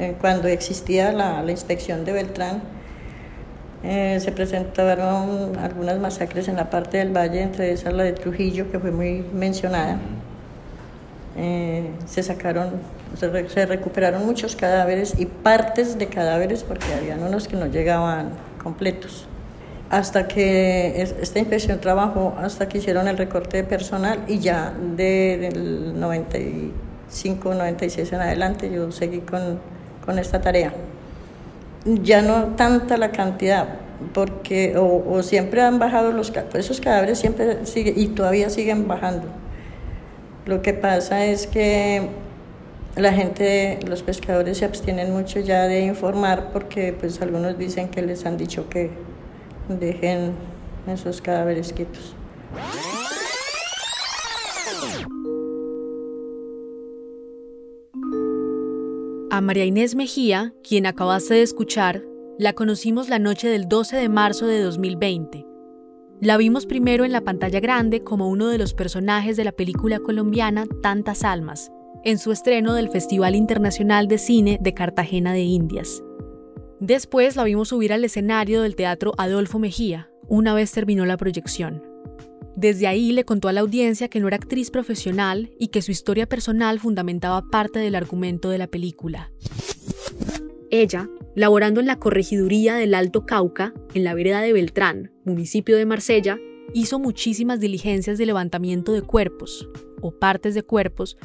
eh, cuando existía la, la, inspección de Beltrán, eh, se presentaron algunas masacres en la parte del valle, entre esas la de Trujillo, que fue muy mencionada. Eh, se sacaron, se, se, recuperaron muchos cadáveres y partes de cadáveres porque habían unos que no llegaban completos. Hasta que esta inspección trabajó, hasta que hicieron el recorte de personal y ya de, del 95, 96 en adelante yo seguí con, con esta tarea. Ya no tanta la cantidad, porque o, siempre han bajado los pues esos cadáveres siempre siguen y todavía siguen bajando. Lo que pasa es que la gente, los pescadores se abstienen mucho ya de informar porque pues algunos dicen que les han dicho que dejen esos cadáveres quietos. María Inés Mejía, quien acabaste de escuchar, la conocimos la noche del 12 de marzo de 2020. La vimos primero en la pantalla grande como uno de los personajes de la película colombiana Tantas Almas, en su estreno del Festival Internacional de Cine de Cartagena de Indias. Después la vimos subir al escenario del Teatro Adolfo Mejía, una vez terminó la proyección. Desde ahí le contó a la audiencia que no era actriz profesional y que su historia personal fundamentaba parte del argumento de la película. Ella, laborando en la corregiduría del Alto Cauca, en la vereda de Beltrán, municipio de Marsella, hizo muchísimas diligencias de levantamiento de cuerpos, o partes de cuerpos,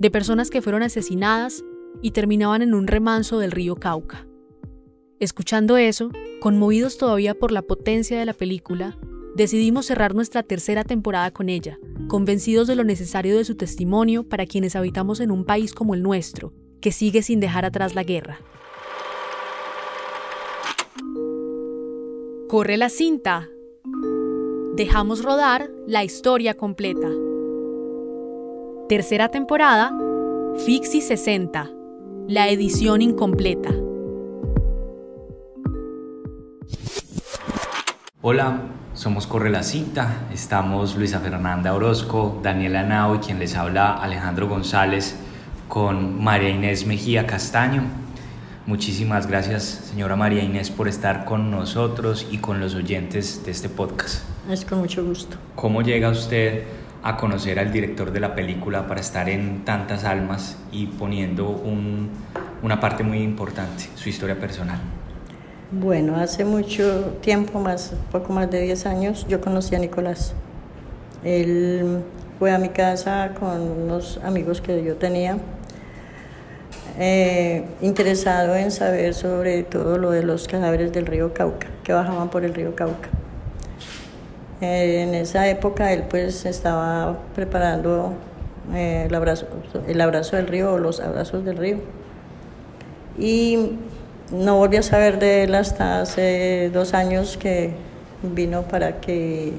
de personas que fueron asesinadas y terminaban en un remanso del río Cauca. Escuchando eso, conmovidos todavía por la potencia de la película, decidimos cerrar nuestra tercera temporada con ella, convencidos de lo necesario de su testimonio para quienes habitamos en un país como el nuestro, que sigue sin dejar atrás la guerra. Corre la cinta. Dejamos rodar la historia completa. Tercera temporada, Fixi 60, la edición incompleta. Hola, somos Corre la Cinta, estamos Luisa Fernanda Orozco, Daniela Nao y quien les habla Alejandro González con María Inés Mejía Castaño. Muchísimas gracias, señora María Inés, por estar con nosotros y con los oyentes de este podcast. Es con mucho gusto. ¿Cómo llega usted a conocer al director de la película para estar en tantas almas y poniendo un, una parte muy importante, su historia personal? Bueno, hace mucho tiempo, más poco más de 10 años, yo conocí a Nicolás. Él fue a mi casa con unos amigos que yo tenía eh, interesado en saber sobre todo lo de los cadáveres del río Cauca, que bajaban por el río Cauca. En esa época él pues estaba preparando eh, el, abrazo, el abrazo del río o los abrazos del río. Y no volví a saber de él hasta hace dos años que vino para que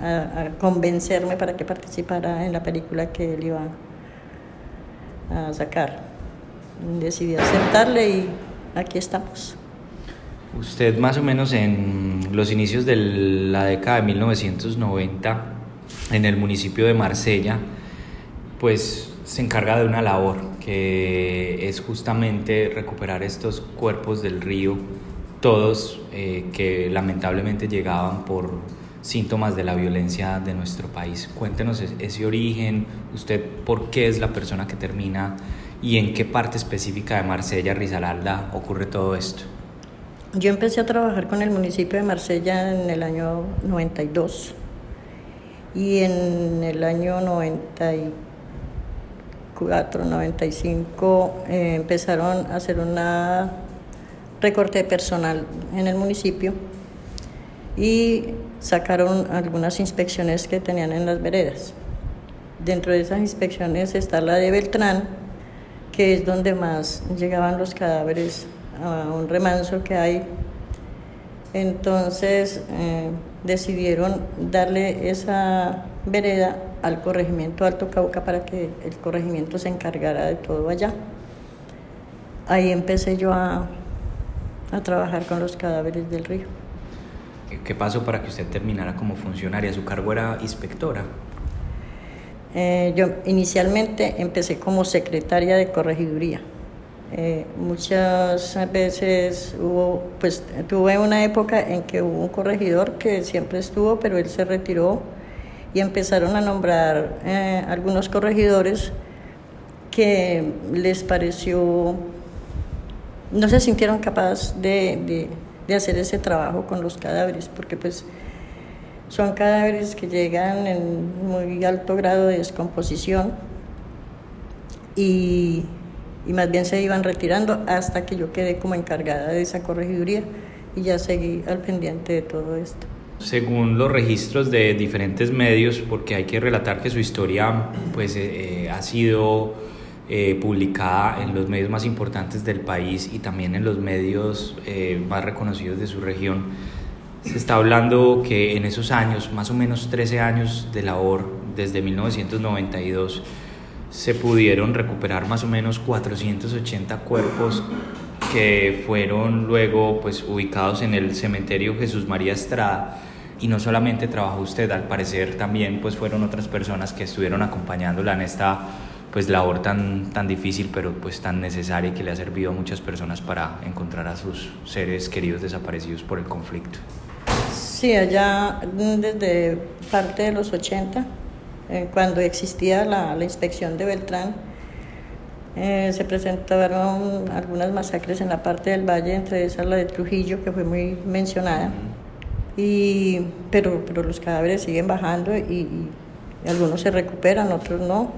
a, convencerme para que participara en la película que él iba a sacar decidí aceptarle y aquí estamos. Usted más o menos en los inicios de la década de 1990 en el municipio de Marsella, pues se encarga de una labor que es justamente recuperar estos cuerpos del río, todos eh, que lamentablemente llegaban por síntomas de la violencia de nuestro país. Cuéntenos ese origen, usted por qué es la persona que termina y en qué parte específica de Marsella, Rizalalda, ocurre todo esto? Yo empecé a trabajar con el municipio de Marsella en el año 92 y en el año 94, 95 eh, empezaron a hacer una recorte de personal en el municipio y sacaron algunas inspecciones que tenían en las veredas. Dentro de esas inspecciones está la de Beltrán, que es donde más llegaban los cadáveres a un remanso que hay. Entonces eh, decidieron darle esa vereda al corregimiento Alto Cauca para que el corregimiento se encargara de todo allá. Ahí empecé yo a, a trabajar con los cadáveres del río. ¿Qué pasó para que usted terminara como funcionaria? ¿Su cargo era inspectora? Eh, yo inicialmente empecé como secretaria de corregiduría Eh, muchas veces hubo, pues tuve una época en que hubo un corregidor que siempre estuvo, pero él se retiró y empezaron a nombrar eh, algunos corregidores que les pareció, no se sintieron capaces de, de, hacer ese trabajo con los cadáveres, porque pues son cadáveres que llegan en muy alto grado de descomposición y, y, más bien se iban retirando hasta que yo quedé como encargada de esa corregiduría y ya seguí al pendiente de todo esto. Según los registros de diferentes medios, porque hay que relatar que su historia pues, eh, eh, ha sido eh, publicada en los medios más importantes del país y también en los medios más reconocidos de su región, se está hablando que en esos años, más o menos 13 años de labor, desde 1992, se pudieron recuperar más o menos 480 cuerpos que fueron luego pues ubicados en el cementerio Jesús María Estrada y no solamente trabajó usted, al parecer también pues fueron otras personas que estuvieron acompañándola en esta pues labor tan, tan difícil pero pues tan necesaria y que le ha servido a muchas personas para encontrar a sus seres queridos desaparecidos por el conflicto. Sí, allá desde parte de los 80, eh, cuando existía la, la, inspección de Beltrán, eh, se presentaron algunas masacres en la parte del valle, entre esas la de Trujillo, que fue muy mencionada. Y, pero, pero los cadáveres siguen bajando y, algunos se recuperan, otros no.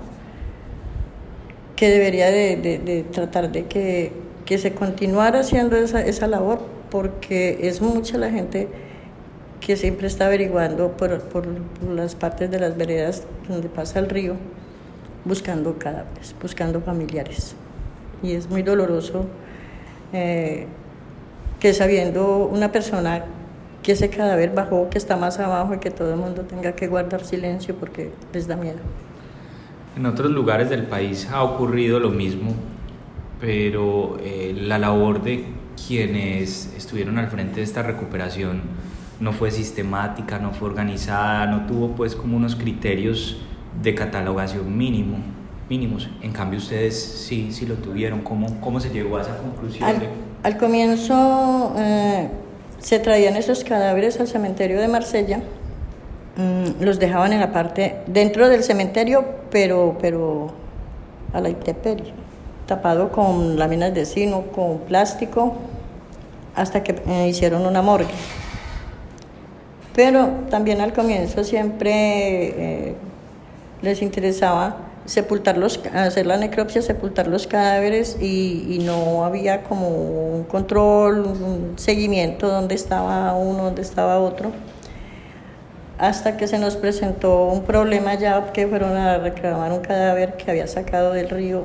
Que debería de, de, tratar de que, que, se continuara haciendo esa, esa labor, porque es mucha la gente que siempre está averiguando por, por, las partes de las veredas donde pasa el río, buscando cadáveres, buscando familiares. Y es muy doloroso eh, que sabiendo una persona que ese cadáver bajó, que está más abajo y que todo el mundo tenga que guardar silencio porque les da miedo. En otros lugares del país ha ocurrido lo mismo, pero eh, la labor de quienes estuvieron al frente de esta recuperación no fue sistemática, no fue organizada, no tuvo pues como unos criterios de catalogación mínimo, mínimos. En cambio ustedes sí, sí lo tuvieron. ¿Cómo, cómo se llegó a esa conclusión? Al, comienzo... Eh, se traían esos cadáveres al cementerio de Marsella, mm, los dejaban en la parte dentro del cementerio, pero, pero a la tapado con láminas de sino, con plástico, hasta que eh, hicieron una morgue. Pero también al comienzo siempre eh, les interesaba sepultar los, hacer la necropsia, sepultar los cadáveres y, no había como un control, un seguimiento dónde estaba uno, dónde estaba otro. Hasta que se nos presentó un problema ya que fueron a reclamar un cadáver que había sacado del río,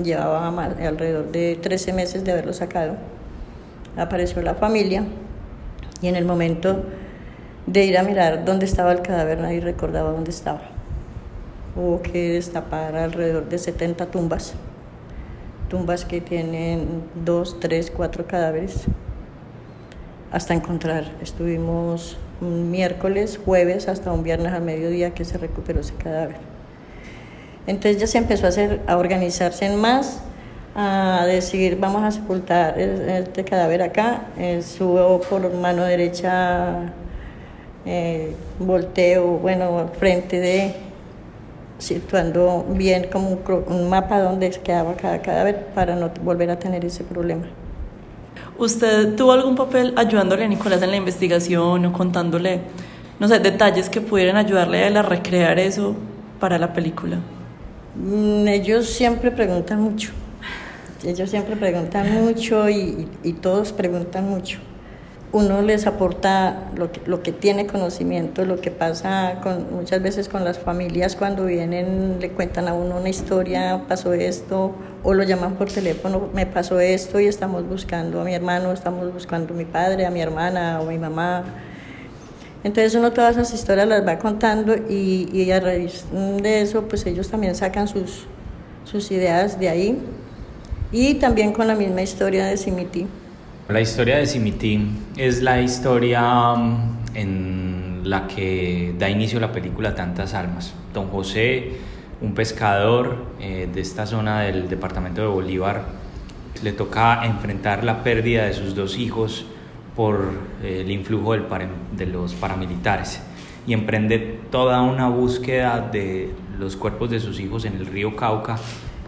llevaba alrededor de 13 meses de haberlo sacado. Apareció la familia y en el momento de ir a mirar dónde estaba el cadáver nadie recordaba dónde estaba hubo que destapar alrededor de 70 tumbas, tumbas que tienen dos, tres, cuatro cadáveres, hasta encontrar. Estuvimos miércoles, jueves, hasta un viernes al mediodía que se recuperó ese cadáver. Entonces ya se empezó a, hacer, a organizarse en más, a decir vamos a sepultar este cadáver acá, eh, subo por mano derecha, eh, volteo, bueno, frente de situando bien como un, mapa donde quedaba cada cadáver para no volver a tener ese problema. ¿Usted tuvo algún papel ayudándole a Nicolás en la investigación o contándole, no sé, detalles que pudieran ayudarle a él a recrear eso para la película? Mm, ellos siempre preguntan mucho. Ellos siempre preguntan mucho y, y todos preguntan mucho uno les aporta lo que, lo que tiene conocimiento, lo que pasa con, muchas veces con las familias cuando vienen, le cuentan a uno una historia, pasó esto, o lo llaman por teléfono, me pasó esto y estamos buscando a mi hermano, estamos buscando a mi padre, a mi hermana o a mi mamá. Entonces uno todas esas historias las va contando y, a raíz de eso pues ellos también sacan sus, sus ideas de ahí y también con la misma historia de Simiti. La historia de Simití es la historia mm, en la que da inicio la película Tantas Almas. Don José, un pescador eh, de esta zona del departamento de Bolívar, le toca enfrentar la pérdida de sus dos hijos por eh, el influjo de los paramilitares y emprende toda una búsqueda de los cuerpos de sus hijos en el río Cauca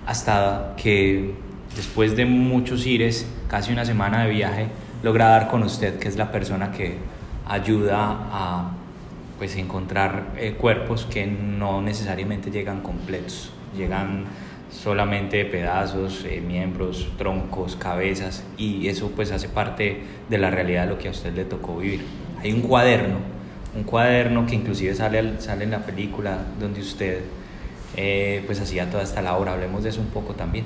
hasta que después de muchos ires, casi una semana de viaje, logra dar con usted, que es la persona que ayuda a pues, encontrar eh, cuerpos que no necesariamente llegan completos, llegan solamente pedazos, eh, miembros, troncos, cabezas y eso pues hace parte de la realidad de lo que a usted le tocó vivir. Hay un cuaderno, un cuaderno que inclusive sale, sale en la película donde usted eh, pues hacía toda esta labor, hablemos de eso un poco también.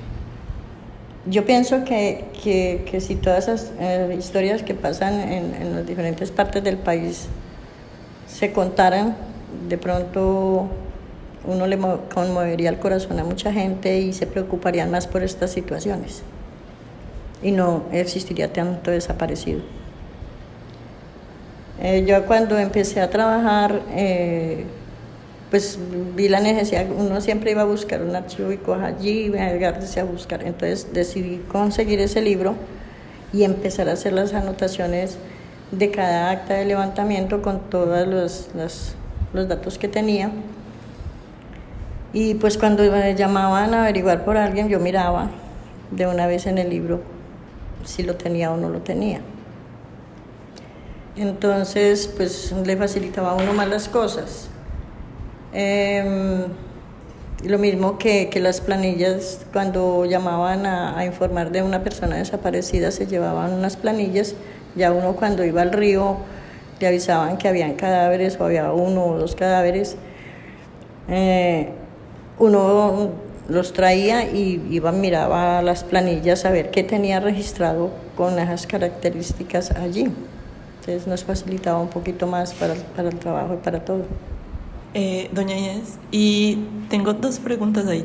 Yo pienso que, que, que si todas esas eh, historias que pasan en, en las diferentes partes del país se contaran, de pronto uno le conmovería el corazón a mucha gente y se preocuparían más por estas situaciones y no existiría tanto desaparecido. Eh, yo cuando empecé a trabajar, eh, pues vi la necesidad, uno siempre iba a buscar un archivo y coja allí y a buscar. Entonces decidí conseguir ese libro y empezar a hacer las anotaciones de cada acta de levantamiento con todos los, los, los datos que tenía. Y pues cuando me llamaban a averiguar por alguien, yo miraba de una vez en el libro si lo tenía o no lo tenía. Entonces, pues le facilitaba a uno más las cosas. Eh, lo mismo que, que, las planillas, cuando llamaban a, informar de una persona desaparecida, se llevaban unas planillas. Ya uno cuando iba al río le avisaban que habían cadáveres o había uno o dos cadáveres. Eh, uno los traía y iba, miraba las planillas a ver qué tenía registrado con esas características allí. Entonces nos facilitaba un poquito más para, para el trabajo y para todo. Eh, doña Inés, y tengo dos preguntas ahí.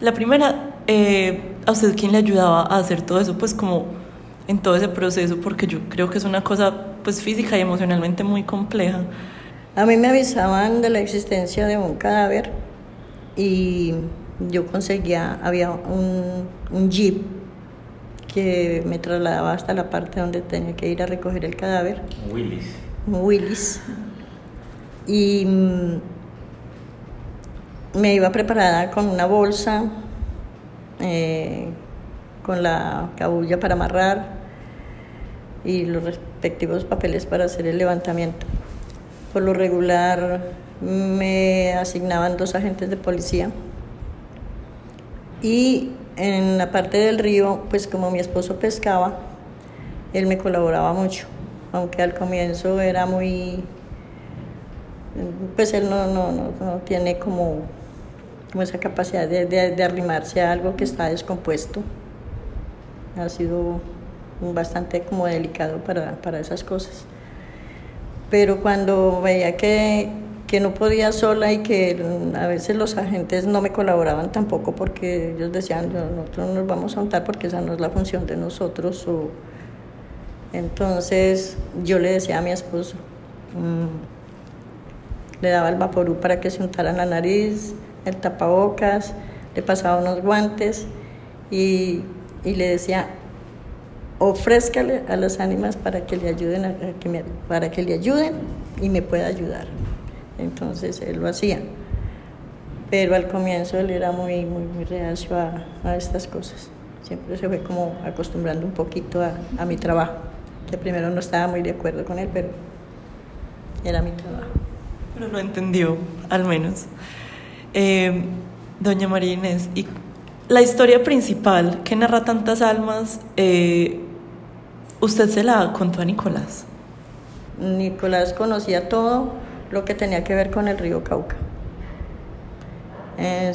La primera, eh, ¿a usted quién le ayudaba a hacer todo eso? Pues como en todo ese proceso, porque yo creo que es una cosa pues física y emocionalmente muy compleja. A mí me avisaban de la existencia de un cadáver y yo conseguía, había un, un jeep que me trasladaba hasta la parte donde tenía que ir a recoger el cadáver. Willis. Willis. Y mm, me iba preparada con una bolsa, eh, con la cabulla para amarrar y los respectivos papeles para hacer el levantamiento. Por lo regular me asignaban dos agentes de policía y en la parte del río, pues como mi esposo pescaba, él me colaboraba mucho, aunque al comienzo era muy, pues él no, no, no, no tiene como como esa capacidad de, de, arrimarse a algo que está descompuesto. Ha sido bastante como delicado para, para esas cosas. Pero cuando veía que, que no podía sola y que a veces los agentes no me colaboraban tampoco porque ellos decían, nosotros no nos vamos a untar porque esa no es la función de nosotros. O... Entonces yo le decía a mi esposo, mmm, le daba el vaporú para que se untara en la nariz, el tapabocas, le pasaba unos guantes y, y le decía, ofrézcale a las ánimas para que le ayuden, a, que para que le ayuden y me pueda ayudar. Entonces él lo hacía. Pero al comienzo él era muy, muy, muy reacio a, a estas cosas. Siempre se fue como acostumbrando un poquito a, a mi trabajo. Que primero no estaba muy de acuerdo con él, pero era mi trabajo. Pero lo entendió, al menos. Eh, doña María Inés, y la historia principal que narra tantas almas, eh, usted se la contó a Nicolás. Nicolás conocía todo lo que tenía que ver con el río Cauca. Eh,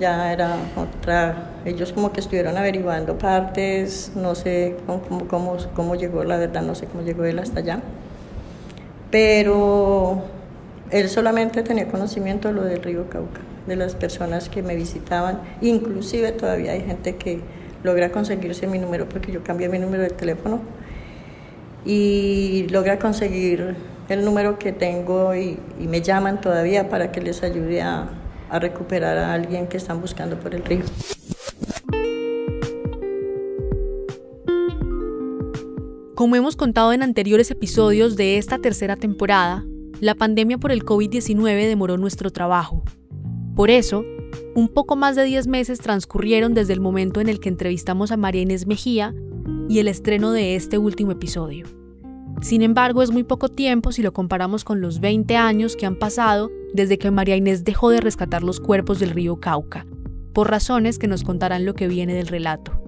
ya era otra, ellos como que estuvieron averiguando partes, no sé cómo, cómo, cómo llegó, la verdad no sé cómo llegó él hasta allá, pero él solamente tenía conocimiento de lo del río Cauca, de las personas que me visitaban, inclusive todavía hay gente que logra conseguirse mi número porque yo cambié mi número de teléfono y logra conseguir el número que tengo y, me llaman todavía para que les ayude a, a recuperar a alguien que están buscando por el río. Como hemos contado en anteriores episodios de esta tercera temporada, la pandemia por el COVID-19 demoró nuestro trabajo. Por eso, un poco más de 10 meses transcurrieron desde el momento en el que entrevistamos a María Inés Mejía y el estreno de este último episodio. Sin embargo, es muy poco tiempo si lo comparamos con los 20 años que han pasado desde que María Inés dejó de rescatar los cuerpos del río Cauca, por razones que nos contarán lo que viene del relato.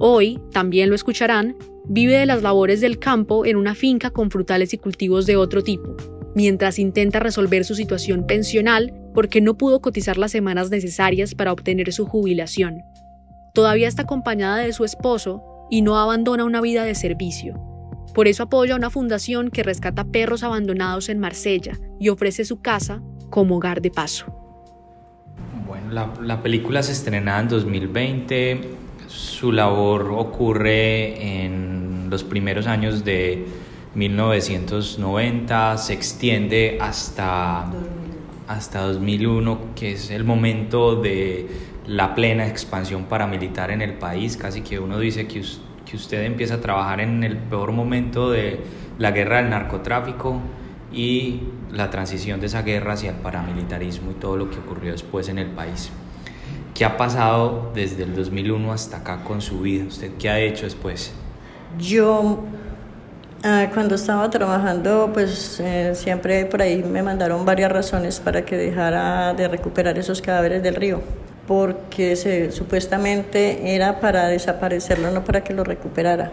Hoy, también lo escucharán, vive de las labores del campo en una finca con frutales y cultivos de otro tipo, mientras intenta resolver su situación pensional porque no pudo cotizar las semanas necesarias para obtener su jubilación. Todavía está acompañada de su esposo y no abandona una vida de servicio. Por eso apoya una fundación que rescata perros abandonados en Marsella y ofrece su casa como hogar de paso. Bueno, la, la película se estrenada en 2020. Su labor ocurre en los primeros años de 1990, se extiende hasta, hasta 2001, que es el momento de la plena expansión paramilitar en el país. Casi que uno dice que, que usted empieza a trabajar en el peor momento de la guerra del narcotráfico y la transición de esa guerra hacia el paramilitarismo y todo lo que ocurrió después en el país. ¿Qué ha pasado desde el 2001 hasta acá con su vida? ¿Usted qué ha hecho después? Yo ah, cuando estaba trabajando, pues eh, siempre por ahí me mandaron varias razones para que dejara de recuperar esos cadáveres del río porque se, supuestamente era para desaparecerlo, no para que lo recuperara.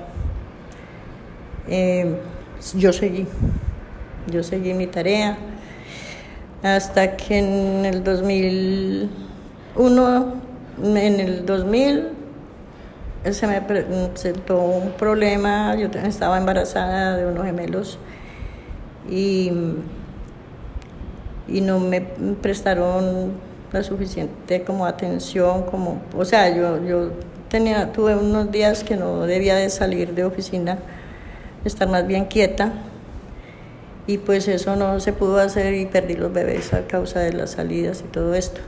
Eh, yo seguí, yo seguí mi tarea hasta que en el 2001, en el 2000 se me presentó un problema, yo estaba embarazada de unos gemelos y, y no me prestaron la suficiente como atención, como, o sea, yo, yo tenía, tuve unos días que no debía de salir de oficina, estar más bien quieta, y pues eso no se pudo hacer y perdí los bebés a causa de las salidas y todo esto.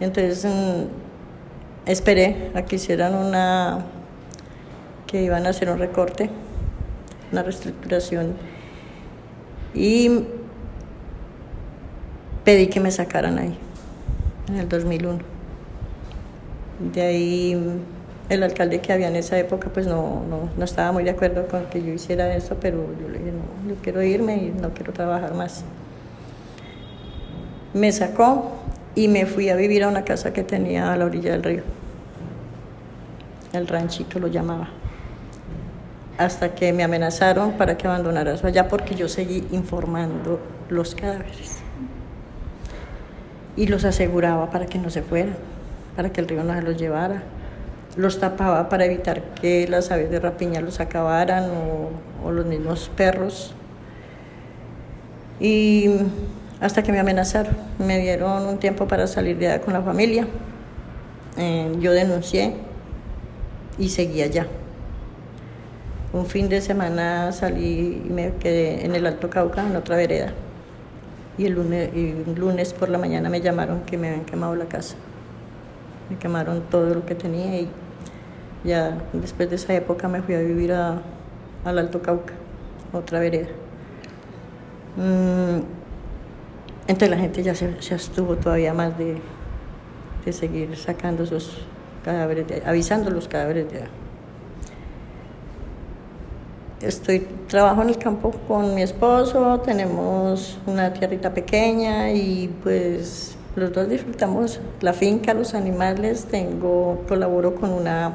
Entonces mm, esperé a que hicieran una, que iban a hacer un recorte, una reestructuración, y pedí que me sacaran ahí en el 2001. De ahí el alcalde que había en esa época pues no, no, estaba muy de acuerdo con que yo hiciera eso, pero yo le dije, no, yo quiero irme y no quiero trabajar más. Me sacó y me fui a vivir a una casa que tenía a la orilla del río. El ranchito lo llamaba. Hasta que me amenazaron para que abandonara eso allá porque yo seguí informando los cadáveres y los aseguraba para que no se fueran, para que el río no se los llevara. Los tapaba para evitar que las aves de rapiña los acabaran o, los mismos perros. Y hasta que me amenazaron, me dieron un tiempo para salir de allá con la familia. Eh, yo denuncié y seguí allá. Un fin de semana salí y me quedé en el Alto Cauca, en otra vereda y el lunes, por la mañana me llamaron que me habían quemado la casa. Me quemaron todo lo que tenía y ya después de esa época me fui a vivir a, al Alto Cauca, otra vereda. Mm, entonces la gente ya se, se estuvo todavía más de, de, seguir sacando esos cadáveres, avisando los cadáveres de estoy trabajo en el campo con mi esposo, tenemos una tierrita pequeña y pues los dos disfrutamos la finca, los animales. Tengo colaboro con una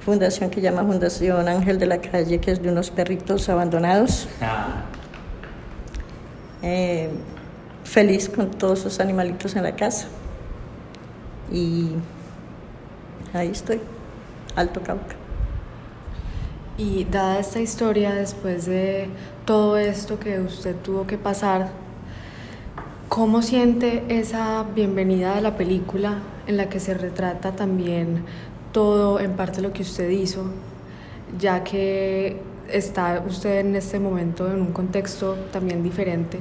fundación que llama Fundación Ángel de la Calle, que es de unos perritos abandonados. Ah. Eh, feliz con todos esos animalitos en la casa. Y ahí estoy, Alto Cauca. Y dada esta historia, después de todo esto que usted tuvo que pasar, ¿cómo siente esa bienvenida de la película en la que se retrata también todo en parte lo que usted hizo, ya que está usted en este momento en un contexto también diferente?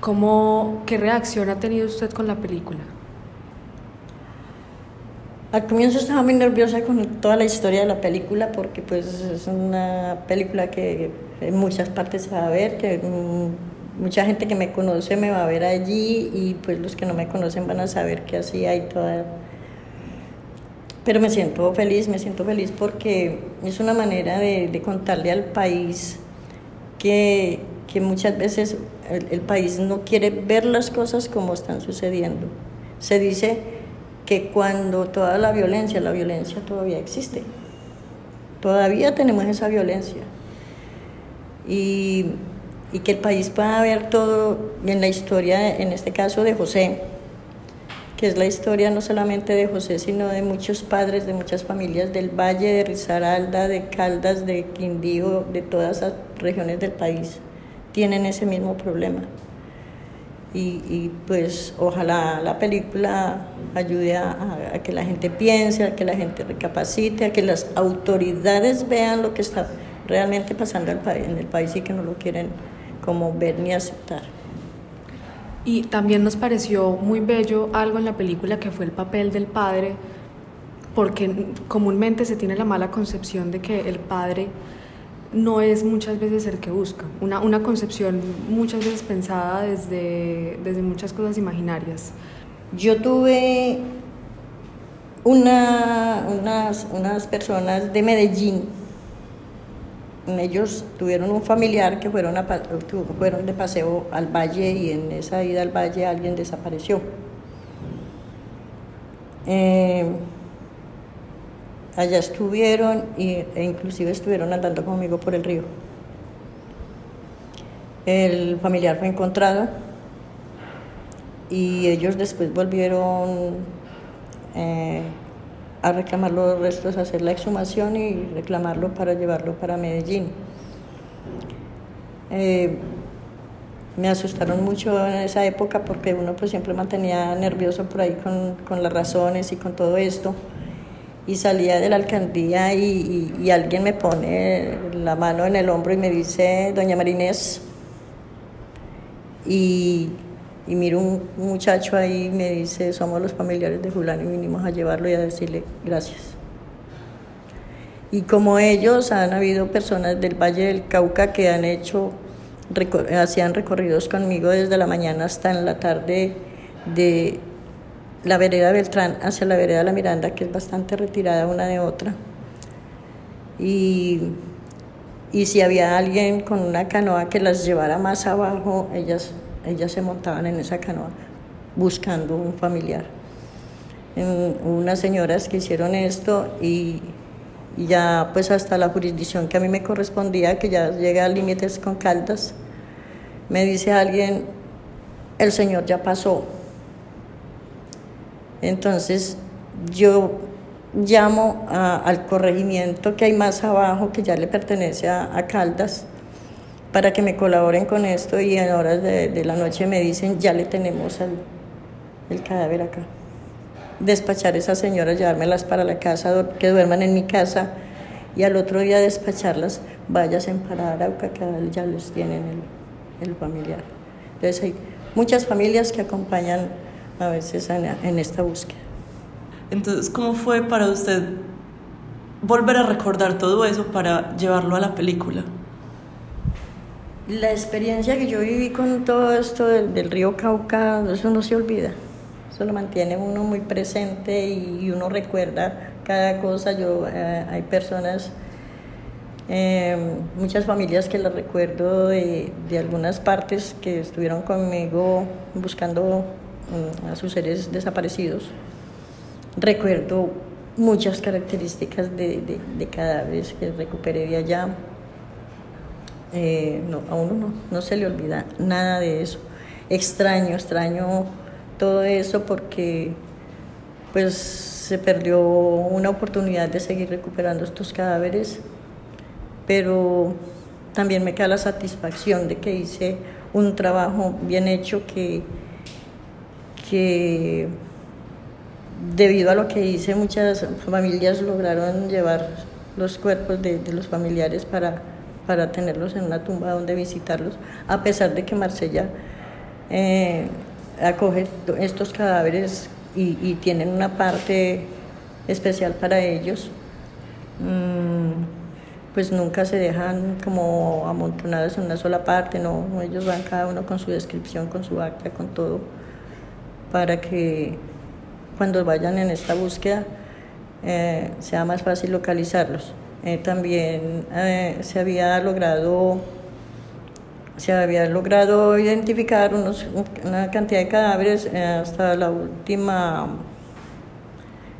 ¿Cómo, ¿Qué reacción ha tenido usted con la película? Al comienzo estaba muy nerviosa con toda la historia de la película porque pues es una película que en muchas partes se va a ver, que mm, mucha gente que me conoce me va a ver allí y pues los que no me conocen van a saber que así hay toda... Pero me siento feliz, me siento feliz porque es una manera de, contarle al país que, que muchas veces el país no quiere ver las cosas como están sucediendo. Se dice que cuando toda la violencia, la violencia todavía existe. Todavía tenemos esa violencia. Y, que el país pueda ver todo en la historia, en este caso de José, que es la historia no solamente de José, sino de muchos padres, de muchas familias del Valle, de Risaralda, de Caldas, de Quindío, de todas las regiones del país, tienen ese mismo problema y, pues ojalá la película ayude a, que la gente piense, a que la gente recapacite, a que las autoridades vean lo que está realmente pasando en el país y que no lo quieren como ver ni aceptar. Y también nos pareció muy bello algo en la película que fue el papel del padre, porque comúnmente se tiene la mala concepción de que el padre no es muchas veces el que busca, una, una concepción muchas veces pensada desde, desde muchas cosas imaginarias. Yo tuve una, unas, unas personas de Medellín, ellos tuvieron un familiar que fueron, fueron de paseo al valle y en esa ida al valle alguien desapareció. Eh, Allá estuvieron e inclusive estuvieron andando conmigo por el río. El familiar fue encontrado y ellos después volvieron eh, a reclamar los restos, a hacer la exhumación y reclamarlo para llevarlo para Medellín. Eh, me asustaron mucho en esa época porque uno pues siempre mantenía nervioso por ahí con, con las razones y con todo esto y salía de la alcaldía y, alguien me pone la mano en el hombro y me dice, doña Marinés, y, y miro un muchacho ahí y me dice, somos los familiares de Julano y vinimos a llevarlo y a decirle gracias. Y como ellos, han habido personas del Valle del Cauca que han hecho, hacían recorridos conmigo desde la mañana hasta en la tarde de la vereda Beltrán hacia la vereda La Miranda, que es bastante retirada una de otra. Y, y si había alguien con una canoa que las llevara más abajo, ellas, ellas se montaban en esa canoa buscando un familiar. unas señoras que hicieron esto y, ya pues hasta la jurisdicción que a mí me correspondía, que ya llega a límites con Caldas, me dice alguien, el señor ya pasó, entonces yo llamo al corregimiento que hay más abajo, que ya le pertenece a, Caldas, para que me colaboren con esto y en horas de, la noche me dicen, ya le tenemos el cadáver acá. Despachar a esas señoras, llevármelas para la casa, que duerman en mi casa y al otro día despacharlas, vayas en para Arauca, que ya les tienen el, el familiar. Entonces hay muchas familias que acompañan a veces en, esta búsqueda. Entonces, ¿cómo fue para usted volver a recordar todo eso para llevarlo a la película? La experiencia que yo viví con todo esto del, río Cauca, eso no se olvida. Eso lo mantiene uno muy presente y, uno recuerda cada cosa. Yo, eh, hay personas, eh, muchas familias que las recuerdo de, de algunas partes que estuvieron conmigo buscando a sus seres desaparecidos, recuerdo muchas características de, de, cadáveres que recuperé de allá. Eh, no, a uno no, no se le olvida nada de eso. Extraño, extraño todo eso porque pues se perdió una oportunidad de seguir recuperando estos cadáveres, pero también me queda la satisfacción de que hice un trabajo bien hecho que que debido a lo que hice, muchas familias lograron llevar los cuerpos de, los familiares para, para tenerlos en una tumba donde visitarlos, a pesar de que Marsella eh, acoge estos cadáveres y, tienen una parte especial para ellos. Mm, pues nunca se dejan como amontonados en una sola parte, no, ellos van cada uno con su descripción, con su acta, con todo, para que cuando vayan en esta búsqueda eh, sea más fácil localizarlos. Eh, también eh, se había logrado se había logrado identificar unos, una cantidad de cadáveres hasta la última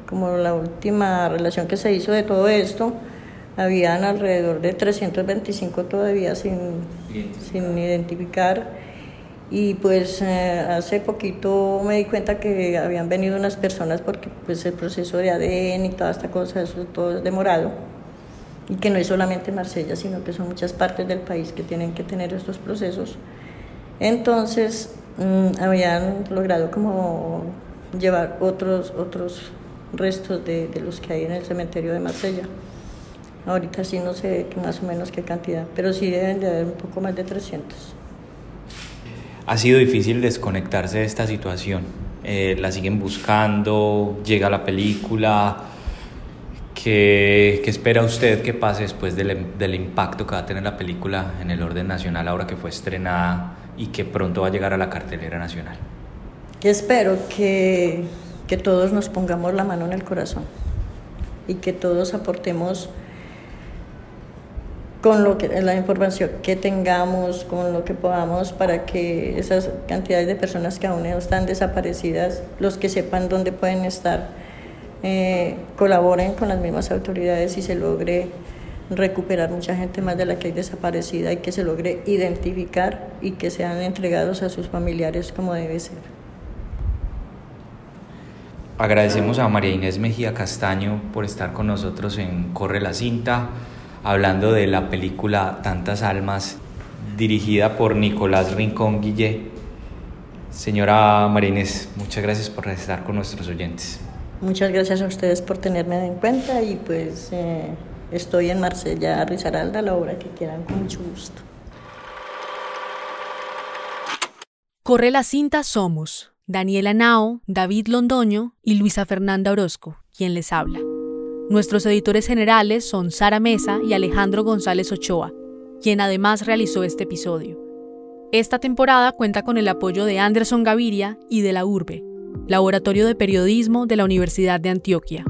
como la última relación que se hizo de todo esto habían alrededor de 325 todavía sin, sin identificar y pues eh, hace poquito me di cuenta que habían venido unas personas porque pues el proceso de ADN y toda esta cosa, eso todo es demorado y que no es solamente Marsella, sino que son muchas partes del país que tienen que tener estos procesos. Entonces mm, habían logrado como llevar otros, otros restos de, de los que hay en el cementerio de Marsella. Ahorita sí no sé más o menos qué cantidad, pero sí deben de haber un poco más de 300. Ha sido difícil desconectarse de esta situación. Eh, la siguen buscando, llega la película. ¿Qué, ¿Qué, espera usted que pase después del, del, impacto que va a tener la película en el orden nacional ahora que fue estrenada y que pronto va a llegar a la cartelera nacional? Espero que, que todos nos pongamos la mano en el corazón y que todos aportemos con lo que, la información que tengamos, con lo que podamos, para que esas cantidades de personas que aún están desaparecidas, los que sepan dónde pueden estar, eh, colaboren con las mismas autoridades y se logre recuperar mucha gente más de la que hay desaparecida y que se logre identificar y que sean entregados a sus familiares como debe ser. Agradecemos a María Inés Mejía Castaño por estar con nosotros en Corre la Cinta hablando de la película Tantas Almas, dirigida por Nicolás Rincón Guillé. Señora Marínez, muchas gracias por estar con nuestros oyentes. Muchas gracias a ustedes por tenerme en cuenta y pues eh, estoy en Marsella, Rizaralda, la obra que quieran con mucho gusto. Corre la cinta Somos, Daniela Nao, David Londoño y Luisa Fernanda Orozco, quien les habla. Nuestros editores generales son Sara Mesa y Alejandro González Ochoa, quien además realizó este episodio. Esta temporada cuenta con el apoyo de Anderson Gaviria y de la URBE, Laboratorio de Periodismo de la Universidad de Antioquia.